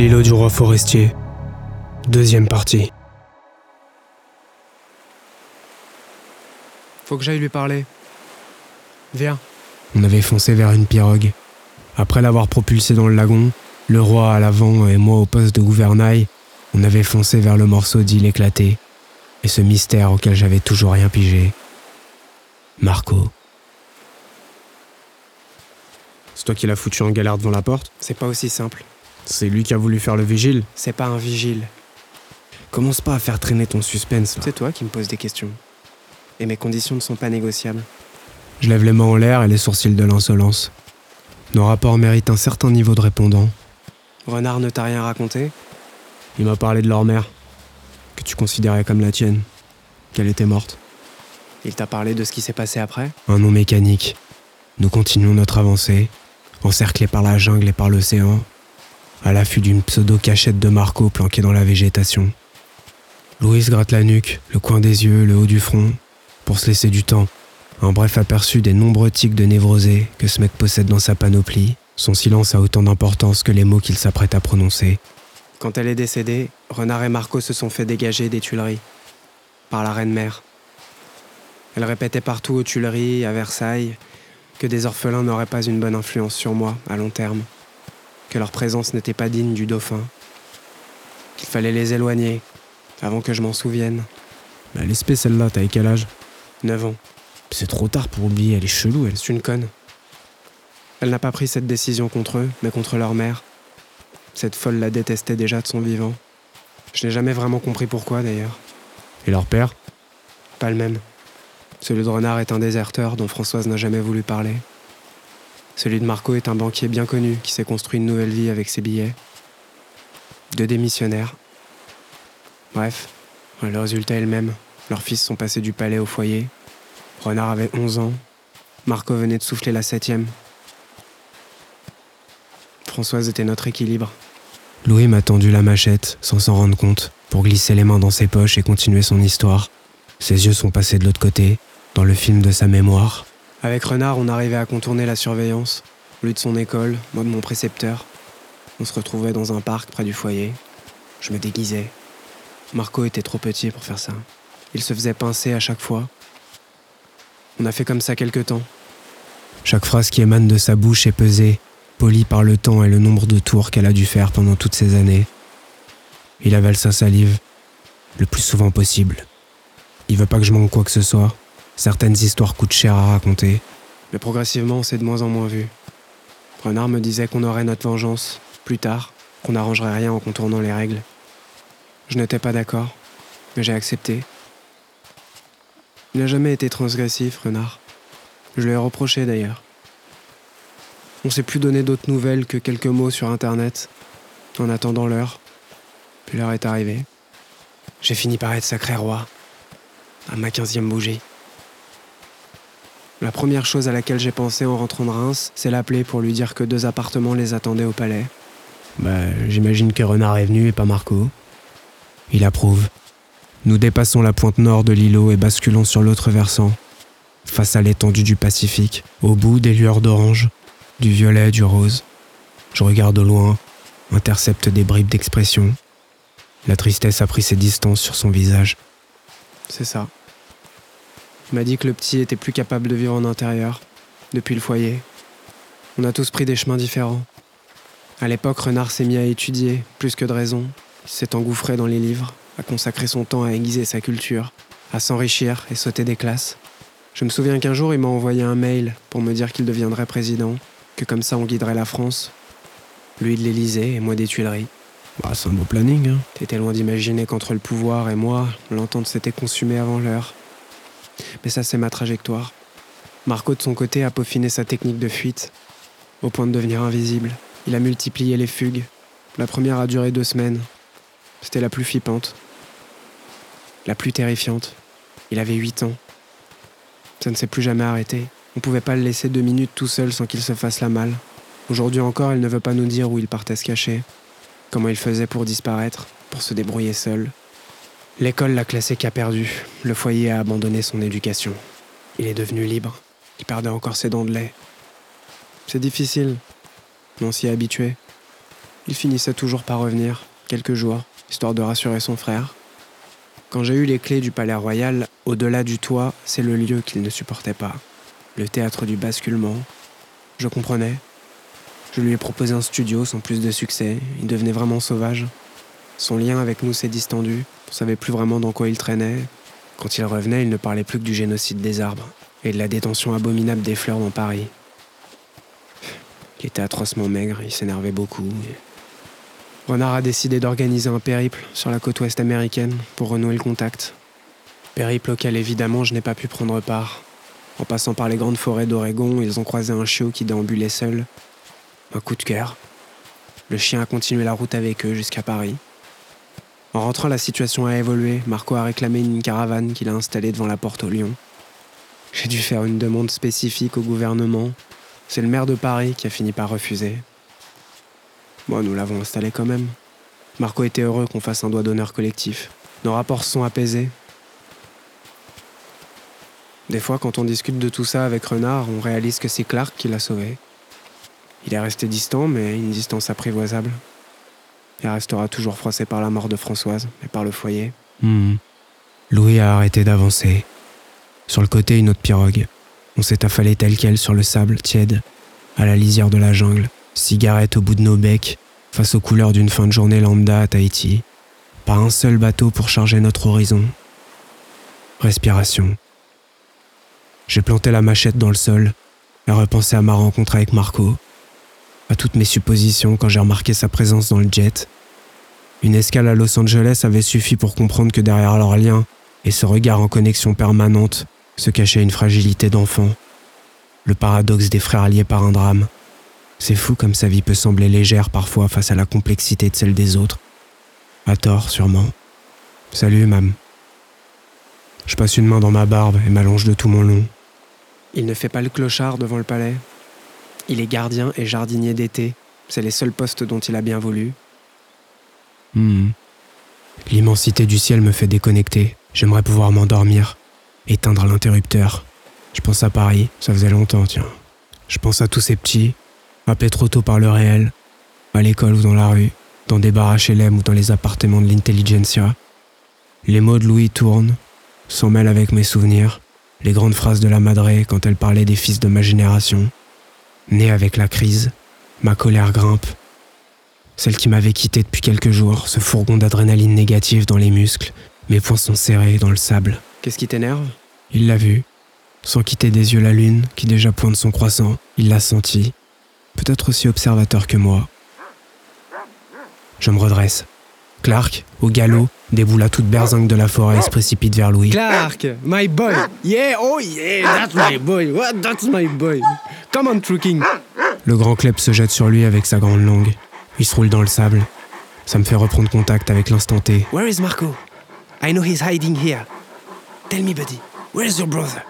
L'îlot du roi forestier. Deuxième partie. Faut que j'aille lui parler. Viens. On avait foncé vers une pirogue. Après l'avoir propulsé dans le lagon, le roi à l'avant et moi au poste de gouvernail, on avait foncé vers le morceau d'île éclaté et ce mystère auquel j'avais toujours rien pigé. Marco. C'est toi qui l'as foutu en galère devant la porte? C'est pas aussi simple. C'est lui qui a voulu faire le vigile C'est pas un vigile. Commence pas à faire traîner ton suspense là. C'est toi qui me poses des questions. Et mes conditions ne sont pas négociables. Je lève les mains en l'air et les sourcils de l'insolence. Nos rapports méritent un certain niveau de répondant. Renard ne t'a rien raconté? Il m'a parlé de leur mère, que tu considérais comme la tienne, qu'elle était morte. Il t'a parlé de ce qui s'est passé après? Un nom mécanique. Nous continuons notre avancée, encerclés par la jungle et par l'océan, à l'affût d'une pseudo-cachette de Marco planquée dans la végétation. Louise gratte la nuque, le coin des yeux, le haut du front, pour se laisser du temps. Un bref aperçu des nombreux tics de névrosé que ce mec possède dans sa panoplie. Son silence a autant d'importance que les mots qu'il s'apprête à prononcer. Quand elle est décédée, Renard et Marco se sont fait dégager des Tuileries. Par la reine mère. Elle répétait partout aux Tuileries, à Versailles, que des orphelins n'auraient pas une bonne influence sur moi à long terme. Que leur présence n'était pas digne du dauphin. Qu'il fallait les éloigner, avant que je m'en souvienne. Bah, l'espèce celle-là, t'as quel âge? 9 ans. C'est trop tard pour oublier, elle est chelou, elle. C'est une conne. Elle n'a pas pris cette décision contre eux, mais contre leur mère. Cette folle la détestait déjà de son vivant. Je n'ai jamais vraiment compris pourquoi d'ailleurs. Et leur père? Pas le même. Celui de Renard est un déserteur dont Françoise n'a jamais voulu parler. Celui de Marco est un banquier bien connu qui s'est construit une nouvelle vie avec ses billets. Deux démissionnaires. Bref, le résultat est le même. Leurs fils sont passés du palais au foyer. Renard avait 11 ans. Marco venait de souffler la septième. Françoise était notre équilibre. Louis m'a tendu la machette, sans s'en rendre compte, pour glisser les mains dans ses poches et continuer son histoire. Ses yeux sont passés de l'autre côté, dans le film de sa mémoire. Avec Renard, on arrivait à contourner la surveillance. Lui de son école, moi de mon précepteur. On se retrouvait dans un parc près du foyer. Je me déguisais. Marco était trop petit pour faire ça. Il se faisait pincer à chaque fois. On a fait comme ça quelque temps. Chaque phrase qui émane de sa bouche est pesée, polie par le temps et le nombre de tours qu'elle a dû faire pendant toutes ces années. Il avale sa salive, le plus souvent possible. Il veut pas que je manque quoi que ce soit. Certaines histoires coûtent cher à raconter. Mais progressivement, on s'est de moins en moins vu. Renard me disait qu'on aurait notre vengeance, plus tard, qu'on n'arrangerait rien en contournant les règles. Je n'étais pas d'accord, mais j'ai accepté. Il n'a jamais été transgressif, Renard. Je lui ai reproché d'ailleurs. On s'est plus donné d'autres nouvelles que quelques mots sur Internet, en attendant l'heure. Puis l'heure est arrivée. J'ai fini par être sacré roi, à ma quinzième bougie. La première chose à laquelle j'ai pensé en rentrant de Reims, c'est l'appeler pour lui dire que deux appartements les attendaient au palais. Bah, j'imagine que Renard est venu et pas Marco. Il approuve. Nous dépassons la pointe nord de l'îlot et basculons sur l'autre versant, face à l'étendue du Pacifique, au bout des lueurs d'orange, du violet, du rose. Je regarde au loin, intercepte des bribes d'expression. La tristesse a pris ses distances sur son visage. C'est ça. Il m'a dit que le petit était plus capable de vivre en intérieur, depuis le foyer. On a tous pris des chemins différents. À l'époque, Renard s'est mis à étudier, plus que de raison. Il s'est engouffré dans les livres, à consacrer son temps à aiguiser sa culture, à s'enrichir et sauter des classes. Je me souviens qu'un jour, il m'a envoyé un mail pour me dire qu'il deviendrait président, que comme ça on guiderait la France. Lui de l'Élysée et moi des Tuileries. Bah, c'est un beau planning, hein. T'étais loin d'imaginer qu'entre le pouvoir et moi, l'entente s'était consumée avant l'heure. Mais ça, c'est ma trajectoire. Marco, de son côté, a peaufiné sa technique de fuite, au point de devenir invisible. Il a multiplié les fugues. La première a duré deux semaines. C'était la plus flippante. La plus terrifiante. Il avait huit ans. Ça ne s'est plus jamais arrêté. On pouvait pas le laisser deux minutes tout seul sans qu'il se fasse la malle. Aujourd'hui encore, il ne veut pas nous dire où il partait se cacher, comment il faisait pour disparaître, pour se débrouiller seul. L'école l'a classé qu'à perdu. Le foyer a abandonné son éducation. Il est devenu libre. Il perdait encore ses dents de lait. C'est difficile. On s'y est habitué. Il finissait toujours par revenir, quelques jours, histoire de rassurer son frère. Quand j'ai eu les clés du palais royal, au-delà du toit, c'est le lieu qu'il ne supportait pas. Le théâtre du basculement. Je comprenais. Je lui ai proposé un studio sans plus de succès. Il devenait vraiment sauvage. Son lien avec nous s'est distendu. On savait plus vraiment dans quoi il traînait. Quand il revenait, il ne parlait plus que du génocide des arbres et de la détention abominable des fleurs dans Paris. Il était atrocement maigre, il s'énervait beaucoup. Renard a décidé d'organiser un périple sur la côte ouest américaine pour renouer le contact. Périple auquel évidemment je n'ai pas pu prendre part. En passant par les grandes forêts d'Oregon, ils ont croisé un chiot qui déambulait seul. Un coup de cœur. Le chien a continué la route avec eux jusqu'à Paris. En rentrant, la situation a évolué. Marco a réclamé une caravane qu'il a installée devant la porte au Lion. J'ai dû faire une demande spécifique au gouvernement. C'est le maire de Paris qui a fini par refuser. Bon, nous l'avons installé quand même. Marco était heureux qu'on fasse un doigt d'honneur collectif. Nos rapports sont apaisés. Des fois, quand on discute de tout ça avec Renard, on réalise que c'est Clark qui l'a sauvé. Il est resté distant, mais une distance apprivoisable. Il restera toujours froissé par la mort de Françoise et par le foyer. Hmm. Louis a arrêté d'avancer. Sur le côté, une autre pirogue. On s'est affalé tel quel sur le sable tiède, à la lisière de la jungle, cigarette au bout de nos becs, face aux couleurs d'une fin de journée lambda à Tahiti. Pas un seul bateau pour charger notre horizon. Respiration. J'ai planté la machette dans le sol et repensé à ma rencontre avec Marco, à toutes mes suppositions quand j'ai remarqué sa présence dans le jet. Une escale à Los Angeles avait suffi pour comprendre que derrière leur lien et ce regard en connexion permanente, se cachait une fragilité d'enfant. Le paradoxe des frères liés par un drame. C'est fou comme sa vie peut sembler légère parfois face à la complexité de celle des autres. À tort, sûrement. Salut, mam. Je passe une main dans ma barbe et m'allonge de tout mon long. Il ne fait pas le clochard devant le palais? Il est gardien et jardinier d'été. C'est les seuls postes dont il a bien voulu. Hmm. L'immensité du ciel me fait déconnecter. J'aimerais pouvoir m'endormir éteindre l'interrupteur. Je pense à Paris, ça faisait longtemps, tiens. Je pense à tous ces petits, appelés trop tôt par le réel, à l'école ou dans la rue, dans des bars HLM ou dans les appartements de l'intelligentsia. Les mots de Louis tournent, s'en mêlent avec mes souvenirs, les grandes phrases de la madrée quand elle parlait des fils de ma génération. Née avec la crise, ma colère grimpe. Celle qui m'avait quitté depuis quelques jours, ce fourgon d'adrénaline négative dans les muscles, mes poings sont serrés dans le sable. Qu'est-ce qui t'énerve? Il l'a vu. Sans quitter des yeux la lune, qui déjà pointe son croissant, il l'a senti. Peut-être aussi observateur que moi. Je me redresse. Clark, au galop, déboule à toute berzingue de la forêt et se précipite vers Louis. Clark, my boy. Yeah, oh yeah, that's my boy. What, that's my boy. Come on, True King. Le grand Kleb se jette sur lui avec sa grande langue. Il se roule dans le sable. Ça me fait reprendre contact avec l'instant T. Where is Marco? I know he's hiding here. Tell me, buddy, where's your brother?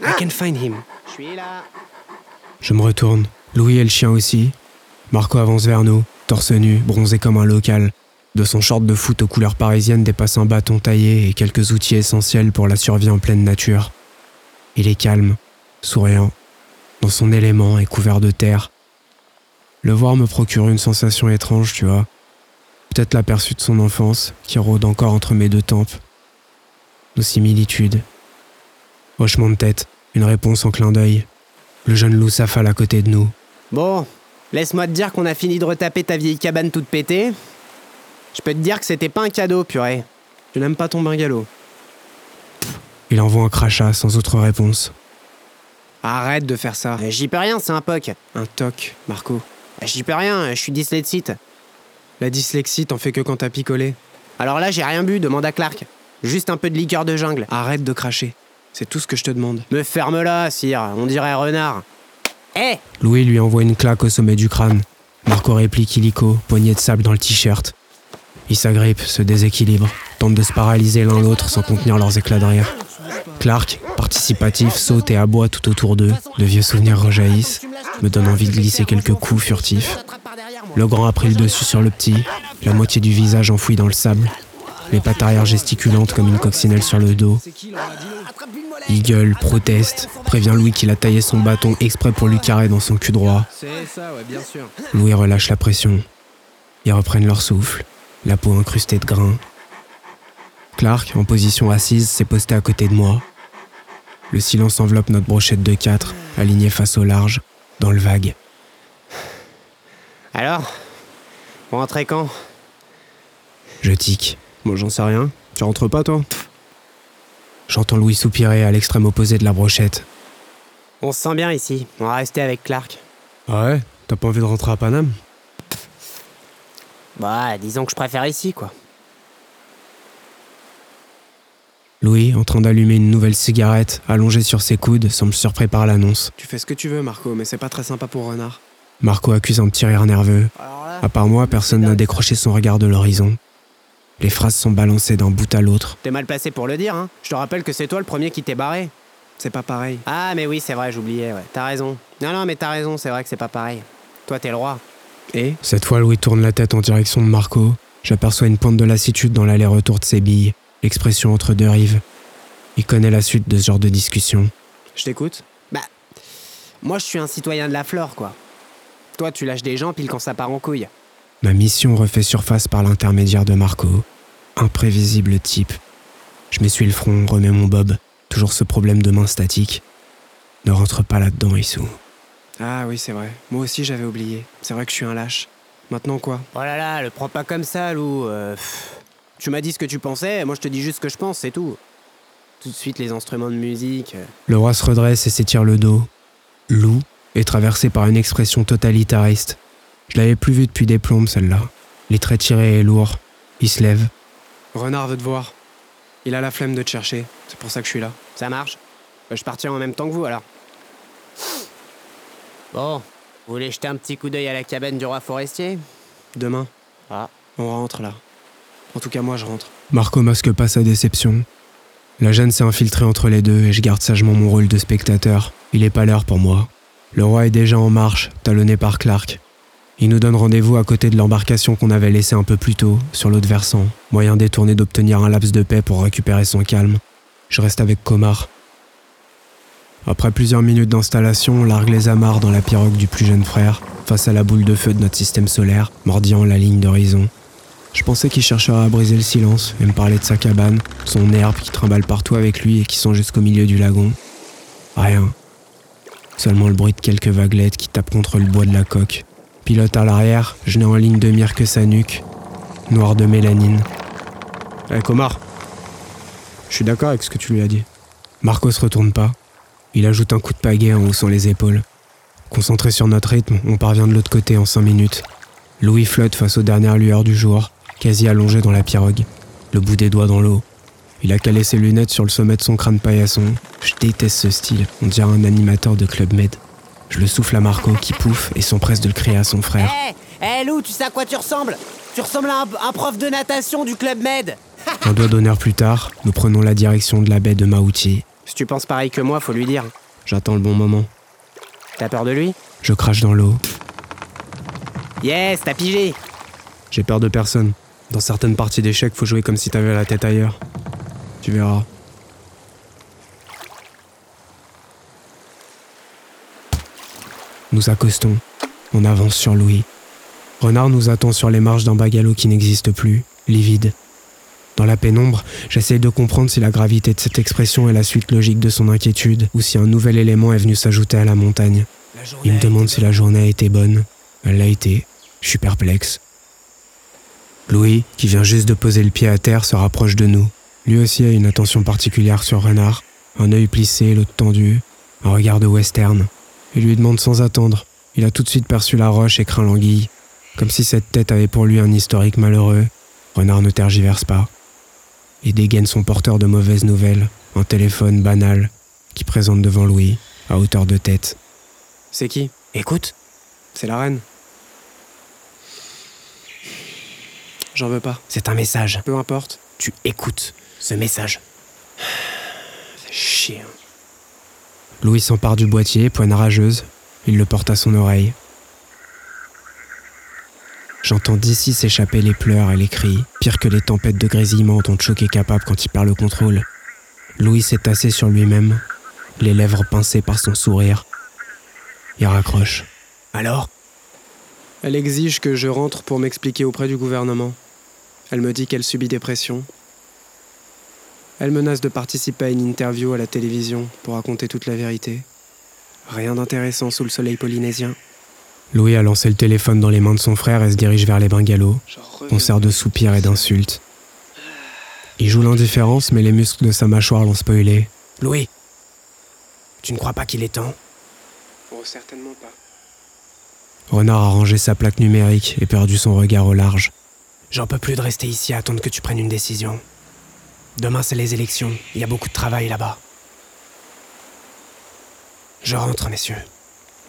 I can find him. Je suis là. Je me retourne. Louis et le chien aussi. Marco avance vers nous, torse nu, bronzé comme un local. De son short de foot aux couleurs parisiennes dépasse un bâton taillé et quelques outils essentiels pour la survie en pleine nature. Il est calme, souriant, dans son élément et couvert de terre. Le voir me procure une sensation étrange, tu vois. Peut-être l'aperçu de son enfance qui rôde encore entre mes deux tempes nos similitudes. Hochement de tête, une réponse en clin d'œil. Le jeune loup s'affale à côté de nous. Bon, laisse-moi te dire qu'on a fini de retaper ta vieille cabane toute pétée. Je peux te dire que c'était pas un cadeau, purée. Je n'aime pas ton bungalow. Il envoie un crachat sans autre réponse. Arrête de faire ça. J'y peux rien, c'est un poc. Un toc, Marco. J'y peux rien, je suis dyslexique. La dyslexie, t'en fais que quand t'as picolé. Alors là, j'ai rien bu, demande à Clark. Juste un peu de liqueur de jungle. Arrête de cracher. C'est tout ce que je te demande. Me ferme là, sire. On dirait renard. Hé Louis lui envoie une claque au sommet du crâne. Marco réplique illico, poignée de sable dans le t-shirt. Ils s'agrippent, se déséquilibrent, tentent de se paralyser l'un l'autre sans contenir leurs éclats de rire. Clark, participatif, saute et aboie tout autour d'eux. De vieux souvenirs rejaillissent, me donnent envie de glisser quelques coups furtifs. Le grand a pris le dessus sur le petit, la moitié du visage enfoui dans le sable les pattes arrière gesticulantes comme une coccinelle sur le dos. Il gueule, proteste, prévient Louis qu'il a taillé son bâton exprès pour lui carrer dans son cul droit. Louis relâche la pression. Ils reprennent leur souffle, la peau incrustée de grains. Clark, en position assise, s'est posté à côté de moi. Le silence enveloppe notre brochette de quatre, alignée face au large, dans le vague. Alors Vous rentrez quand? Je tic. Moi, j'en sais rien. Tu rentres pas, toi? J'entends Louis soupirer à l'extrême opposé de la brochette. On se sent bien ici. On va rester avec Clark. Ah ouais? T'as pas envie de rentrer à Paname? Bah, disons que je préfère ici, quoi. Louis, en train d'allumer une nouvelle cigarette, allongé sur ses coudes, semble surpris par l'annonce. Tu fais ce que tu veux, Marco, mais c'est pas très sympa pour Renard. Marco accuse un petit rire nerveux. Là, À part moi, personne n'a décroché son regard de l'horizon. Les phrases sont balancées d'un bout à l'autre. T'es mal placé pour le dire, hein. Je te rappelle que c'est toi le premier qui t'est barré. C'est pas pareil. Ah, mais oui, c'est vrai, j'oubliais, ouais. T'as raison. Non, non, mais t'as raison, c'est vrai que c'est pas pareil. Toi, t'es le roi. Et Cette fois, Louis tourne la tête en direction de Marco. J'aperçois une pointe de lassitude dans l'aller-retour de ses billes, l'expression entre deux rives. Il connaît la suite de ce genre de discussion. Je t'écoute Bah, moi, je suis un citoyen de la flore, quoi. Toi, tu lâches des gens pile quand ça part en couille. Ma mission refait surface par l'intermédiaire de Marco. Imprévisible type. Je m'essuie le front, remets mon bob. Toujours ce problème de main statique. Ne rentre pas là-dedans, Issou. Ah oui, c'est vrai. Moi aussi, j'avais oublié. C'est vrai que je suis un lâche. Maintenant quoi? Oh là là, le prends pas comme ça, Lou. euh, tu m'as dit ce que tu pensais, moi je te dis juste ce que je pense, c'est tout. Tout de suite, les instruments de musique. euh. Le roi se redresse et s'étire le dos. Lou est traversé par une expression totalitariste. Je l'avais plus vu depuis des plombes, celle-là. Les traits tirés et lourds. Il se lève. Renard veut te voir. Il a la flemme de te chercher. C'est pour ça que je suis là. Ça marche? Bah, Je partirai en même temps que vous alors. Bon, vous voulez jeter un petit coup d'œil à la cabane du roi forestier? Demain, Ah. on rentre là. En tout cas, moi, je rentre. Marco masque pas sa déception. La gêne s'est infiltrée entre les deux et je garde sagement mon rôle de spectateur. Il est pas l'heure pour moi. Le roi est déjà en marche, talonné par Clark. Il nous donne rendez-vous à côté de l'embarcation qu'on avait laissée un peu plus tôt, sur l'autre versant, moyen détourné d'obtenir un laps de paix pour récupérer son calme. Je reste avec Comar. Après plusieurs minutes d'installation, on largue les amarres dans la pirogue du plus jeune frère, face à la boule de feu de notre système solaire, mordillant la ligne d'horizon. Je pensais qu'il chercherait à briser le silence et me parler de sa cabane, son herbe qui trimballe partout avec lui et qui sent jusqu'au milieu du lagon. Rien. Seulement le bruit de quelques vaguelettes qui tapent contre le bois de la coque. Pilote à l'arrière, je n'ai en ligne de mire que sa nuque, noire de mélanine. Eh, Comar Je suis d'accord avec ce que tu lui as dit. Marco se retourne pas. Il ajoute un coup de pagaie en haussant les épaules. Concentré sur notre rythme, on parvient de l'autre côté en cinq minutes. Louis flotte face aux dernières lueurs du jour, quasi allongé dans la pirogue, le bout des doigts dans l'eau. Il a calé ses lunettes sur le sommet de son crâne paillasson. Je déteste ce style, on dirait un animateur de Club Med. Je le souffle à Marco qui pouffe et s'empresse de le crier à son frère. Hé Hé Lou, tu sais à quoi tu ressembles? Tu ressembles à un, un prof de natation du Club Med Un doigt d'honneur plus tard, nous prenons la direction de la baie de Maouti. Si tu penses pareil que moi, faut lui dire. J'attends le bon moment. T'as peur de lui? Je crache dans l'eau. Yes, t'as pigé J'ai peur de personne. Dans certaines parties d'échecs, faut jouer comme si t'avais la tête ailleurs. Tu verras. Nous accostons. On avance sur Louis. Renard nous attend sur les marches d'un bagalo qui n'existe plus, livide. Dans la pénombre, j'essaye de comprendre si la gravité de cette expression est la suite logique de son inquiétude ou si un nouvel élément est venu s'ajouter à la montagne. Il me demande si la journée a été bonne. Elle l'a été. Je suis perplexe. Louis, qui vient juste de poser le pied à terre, se rapproche de nous. Lui aussi a une attention particulière sur Renard. Un œil plissé, l'autre tendu, un regard de western. Il lui demande sans attendre. Il a tout de suite perçu la roche et craint l'anguille. Comme si cette tête avait pour lui un historique malheureux. Renard ne tergiverse pas. Il dégaine son porteur de mauvaises nouvelles, un téléphone banal, qui présente devant Louis, à hauteur de tête. C'est qui? Écoute. C'est la reine. J'en veux pas. C'est un message. Peu importe. Tu écoutes ce message. Chier. hein. Louis s'empare du boîtier, poigne rageuse. Il le porte à son oreille. J'entends d'ici s'échapper les pleurs et les cris, pire que les tempêtes de grésillement dont Choc est capable quand il perd le contrôle. Louis s'est tassé sur lui-même, les lèvres pincées par son sourire. Il raccroche. Alors? Elle exige que je rentre pour m'expliquer auprès du gouvernement. Elle me dit qu'elle subit des pressions. Elle menace de participer à une interview à la télévision pour raconter toute la vérité. Rien d'intéressant sous le soleil polynésien. Louis a lancé le téléphone dans les mains de son frère et se dirige vers les bungalows, concert de soupirs et d'insultes. Il joue l'indifférence, mais les muscles de sa mâchoire l'ont spoilé. Louis, tu ne crois pas qu'il est temps? Oh, certainement pas. Renard a rangé sa plaque numérique et perdu son regard au large. J'en peux plus de rester ici à attendre que tu prennes une décision. Demain, c'est les élections. Il y a beaucoup de travail là-bas. Je rentre, messieurs.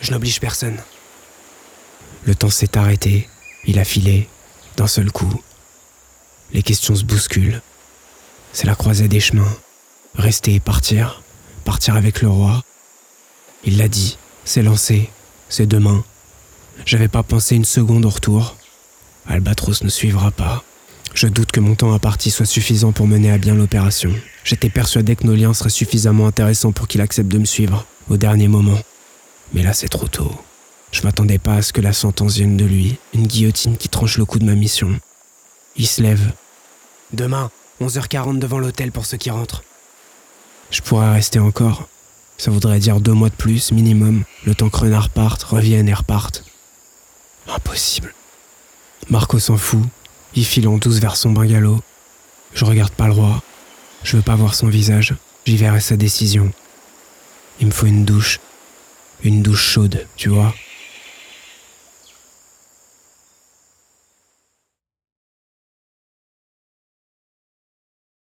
Je n'oblige personne. Le temps s'est arrêté, il a filé, d'un seul coup. Les questions se bousculent. C'est la croisée des chemins. Rester et partir, partir avec le roi. Il l'a dit, c'est lancé, c'est demain. J'avais pas pensé une seconde au retour. Albatros ne suivra pas. Je doute que mon temps à partie soit suffisant pour mener à bien l'opération. J'étais persuadé que nos liens seraient suffisamment intéressants pour qu'il accepte de me suivre, au dernier moment. Mais là, c'est trop tôt. Je m'attendais pas à ce que la sentence vienne de lui, une guillotine qui tranche le coup de ma mission. Il se lève. Demain, 11h40 devant l'hôtel pour ceux qui rentrent. Je pourrais rester encore. Ça voudrait dire deux mois de plus, minimum, le temps que Renard parte, revienne et reparte. Impossible. Marco s'en fout. Il file en douce vers son bungalow. Je regarde pas le roi. Je veux pas voir son visage. J'y verrai sa décision. Il me faut une douche. Une douche chaude, tu vois.